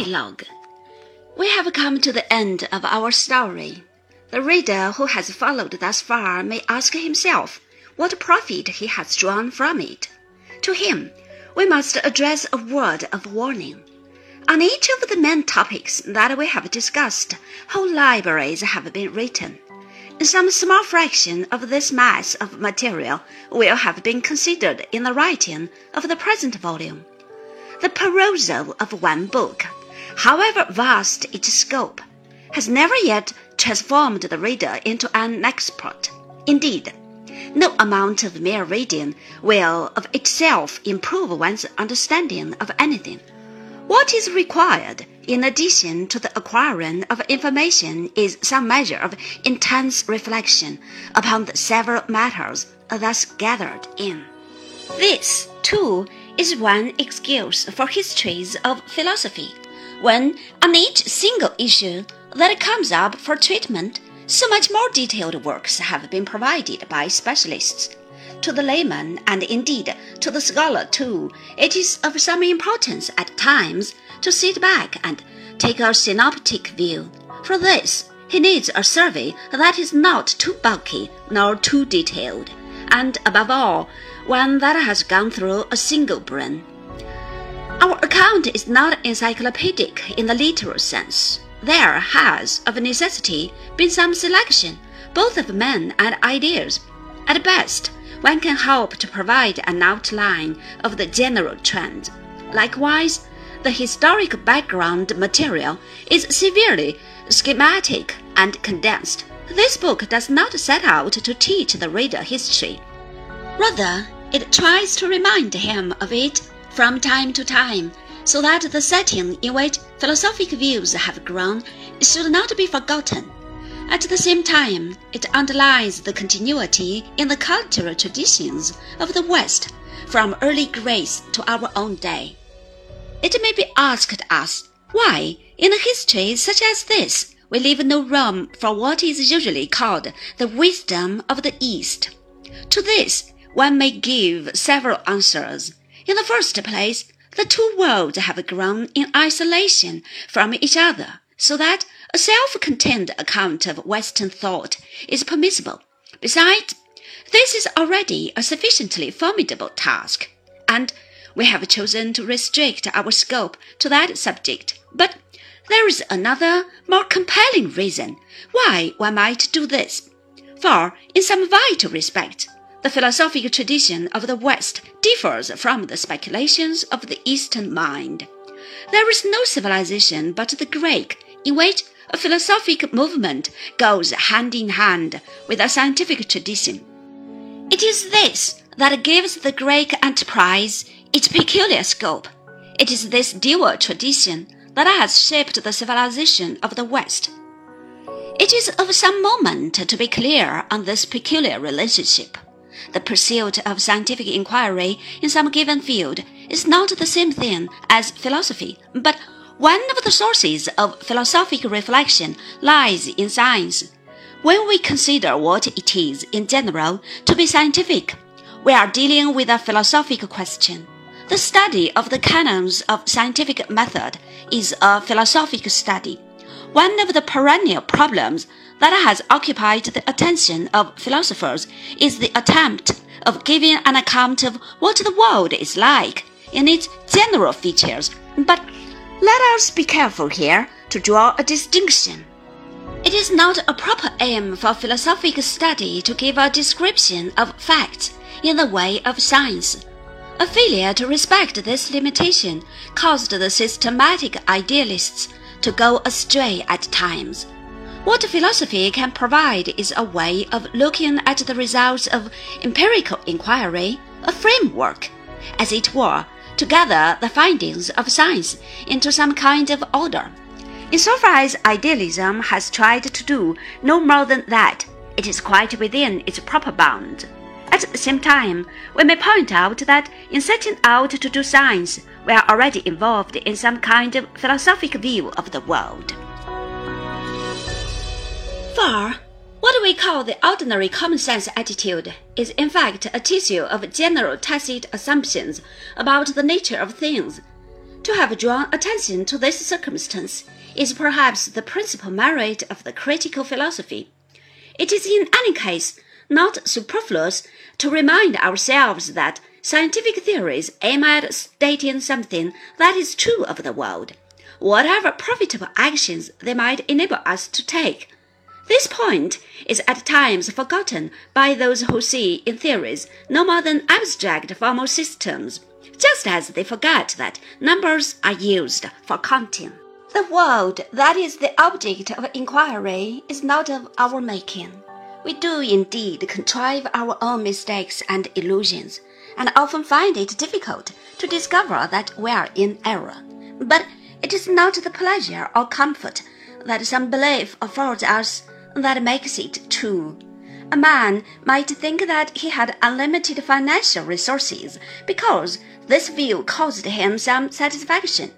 Epilogue We have come to the end of our story. The reader who has followed thus far may ask himself what profit he has drawn from it. To him, we must address a word of warning. On each of the main topics that we have discussed, whole libraries have been written. Some small fraction of this mass of material will have been considered in the writing of the present volume. The perusal of one book, however vast its scope, has never yet transformed the reader into an expert. Indeed, no amount of mere reading will of itself improve one's understanding of anything. What is required, in addition to the acquiring of information, is some measure of intense reflection upon the several matters thus gathered in. This, too, is one excuse for histories of philosophy, when on each single issue that comes up for treatment, so much more detailed works have been provided by specialists. To the layman, and indeed to the scholar too, it is of some importance at times to sit back and take a synoptic view. For this, he needs a survey that is not too bulky nor too detailed, and above all, one that has gone through a single brain. Account is not encyclopedic in the literal sense. There has, of necessity, been some selection, both of men and ideas. At best, one can hope to provide an outline of the general trend. Likewise, the historic background material is severely schematic and condensed. This book does not set out to teach the reader history. Rather, it tries to remind him of it from time to time, so that the setting in which philosophic views have grown should not be forgotten. At the same time, it underlies the continuity in the cultural traditions of the West from early Greece to our own day. It may be asked us why, in a history such as this, we leave no room for what is usually called the wisdom of the East. To this, one may give several answers. In the first place, the two worlds have grown in isolation from each other, so that a self-contained account of Western thought is permissible. Besides, this is already a sufficiently formidable task, and we have chosen to restrict our scope to that subject. But there is another, more compelling reason why one might do this. For, in some vital respect, the philosophic tradition of the West differs from the speculations of the Eastern mind. There is no civilization but the Greek in which a philosophic movement goes hand in hand with a scientific tradition. It is this that gives the Greek enterprise its peculiar scope. It is this dual tradition that has shaped the civilization of the West. It is of some moment to be clear on this peculiar relationship. The pursuit of scientific inquiry in some given field is not the same thing as philosophy, but one of the sources of philosophic reflection lies in science. When we consider what it is in general to be scientific, we are dealing with a philosophic question. The study of the canons of scientific method is a philosophic study. One of the perennial problems that has occupied the attention of philosophers is the attempt of giving an account of what the world is like in its general features. But let us be careful here to draw a distinction. It is not a proper aim for philosophic study to give a description of facts in the way of science. A failure to respect this limitation caused the systematic idealists to go astray at times. What philosophy can provide is a way of looking at the results of empirical inquiry, a framework, as it were, to gather the findings of science into some kind of order. Insofar as idealism has tried to do no more than that, it is quite within its proper bounds. At the same time, we may point out that in setting out to do science, we are already involved in some kind of philosophic view of the world. For what we call the ordinary common sense attitude is in fact a tissue of general tacit assumptions about the nature of things. To have drawn attention to this circumstance is perhaps the principal merit of the critical philosophy. It is in any case not superfluous to remind ourselves that scientific theories aim at stating something that is true of the world, whatever profitable actions they might enable us to take. This point is at times forgotten by those who see in theories no more than abstract formal systems, just as they forget that numbers are used for counting. The world that is the object of inquiry is not of our making. We do indeed contrive our own mistakes and illusions, and often find it difficult to discover that we are in error. But it is not the pleasure or comfort that some belief affords us that makes it true. A man might think that he had unlimited financial resources because this view caused him some satisfaction.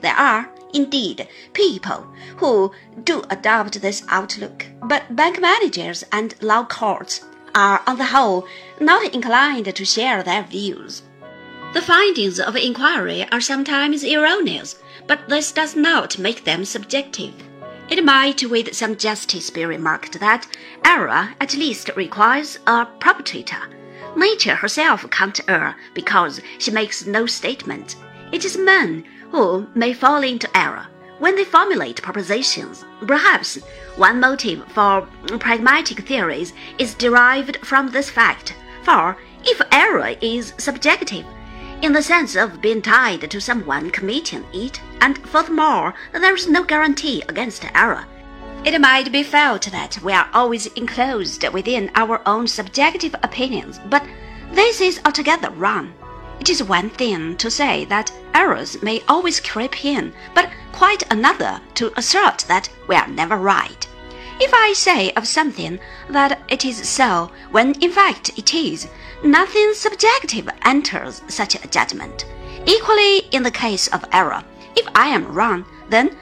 There are, indeed, people who do adopt this outlook, but bank managers and law courts are, on the whole, not inclined to share their views. The findings of inquiry are sometimes erroneous, but this does not make them subjective. It might with some justice be remarked that error at least requires a perpetrator. Nature herself can't err because she makes no statement. It is men who may fall into error when they formulate propositions. Perhaps one motive for pragmatic theories is derived from this fact, for if error is subjective, in the sense of being tied to someone committing it, and furthermore, there is no guarantee against error. It might be felt that we are always enclosed within our own subjective opinions, but this is altogether wrong. It is one thing to say that errors may always creep in, but quite another to assert that we are never right. If I say of something that it is so, when in fact it is, nothing subjective enters such a judgment. Equally in the case of error, if I am wrong, then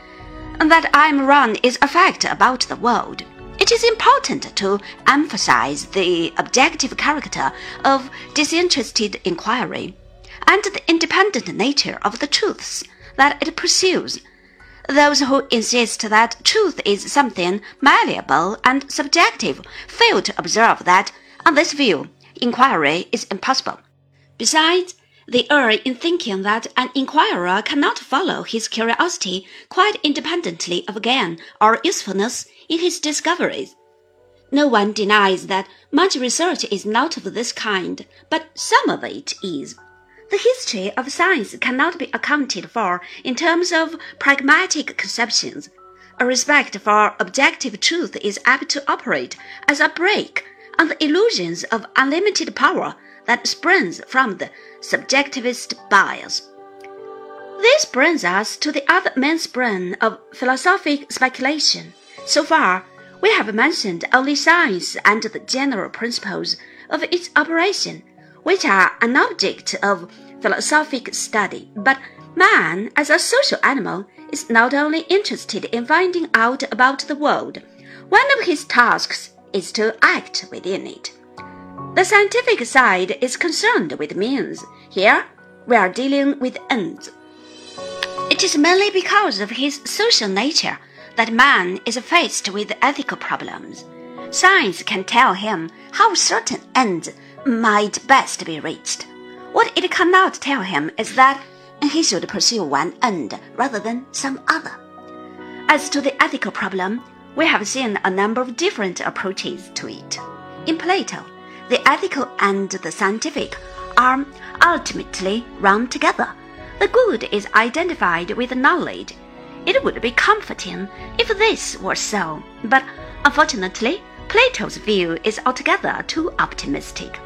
that I am wrong is a fact about the world. It is important to emphasize the objective character of disinterested inquiry and the independent nature of the truths that it pursues. Those who insist that truth is something malleable and subjective fail to observe that, on this view, inquiry is impossible. Besides, they err in thinking that an inquirer cannot follow his curiosity quite independently of gain or usefulness in his discoveries. No one denies that much research is not of this kind, but some of it is. The history of science cannot be accounted for in terms of pragmatic conceptions. A respect for objective truth is apt to operate as a brake on the illusions of unlimited power that springs from the subjectivist bias. This brings us to the other main spring of philosophic speculation. So far, we have mentioned only science and the general principles of its operation, which are an object of philosophic study. But man, as a social animal, is not only interested in finding out about the world. One of his tasks is to act within it. The scientific side is concerned with means. Here, we are dealing with ends. It is mainly because of his social nature that man is faced with ethical problems. Science can tell him how certain ends might best be reached. What it cannot tell him is that he should pursue one end rather than some other. As to the ethical problem, we have seen a number of different approaches to it. In Plato, the ethical and the scientific are ultimately run together. The good is identified with knowledge. It would be comforting if this were so, but unfortunately, Plato's view is altogether too optimistic.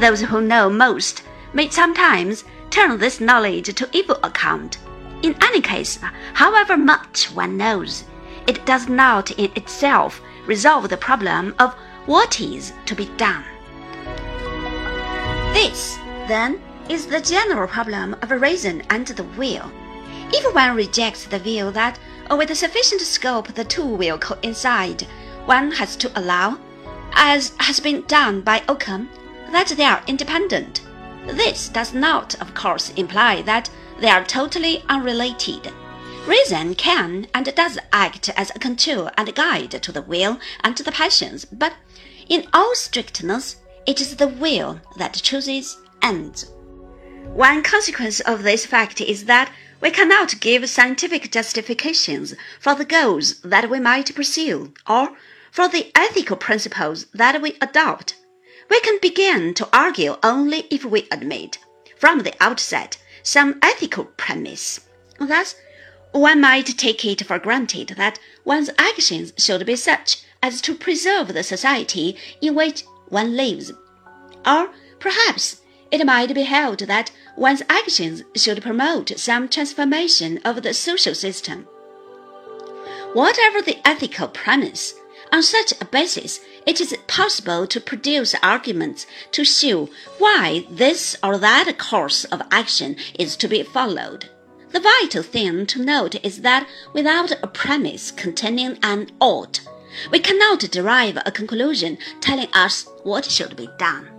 Those who know most may sometimes turn this knowledge to evil account. In any case, however much one knows, it does not in itself resolve the problem of what is to be done. This, then, is the general problem of reason and the will. If one rejects the view that with sufficient scope the two will coincide, one has to allow, as has been done by Occam, that they are independent. This does not, of course, imply that they are totally unrelated. Reason can and does act as a control and guide to the will and to the passions, but in all strictness, it is the will that chooses ends. One consequence of this fact is that we cannot give scientific justifications for the goals that we might pursue, or for the ethical principles that we adopt. We can begin to argue only if we admit, from the outset, some ethical premise. Thus, one might take it for granted that one's actions should be such as to preserve the society in which one lives. Or perhaps it might be held that one's actions should promote some transformation of the social system. Whatever the ethical premise, on such a basis, it is possible to produce arguments to show why this or that course of action is to be followed. The vital thing to note is that without a premise containing an ought, we cannot derive a conclusion telling us what should be done.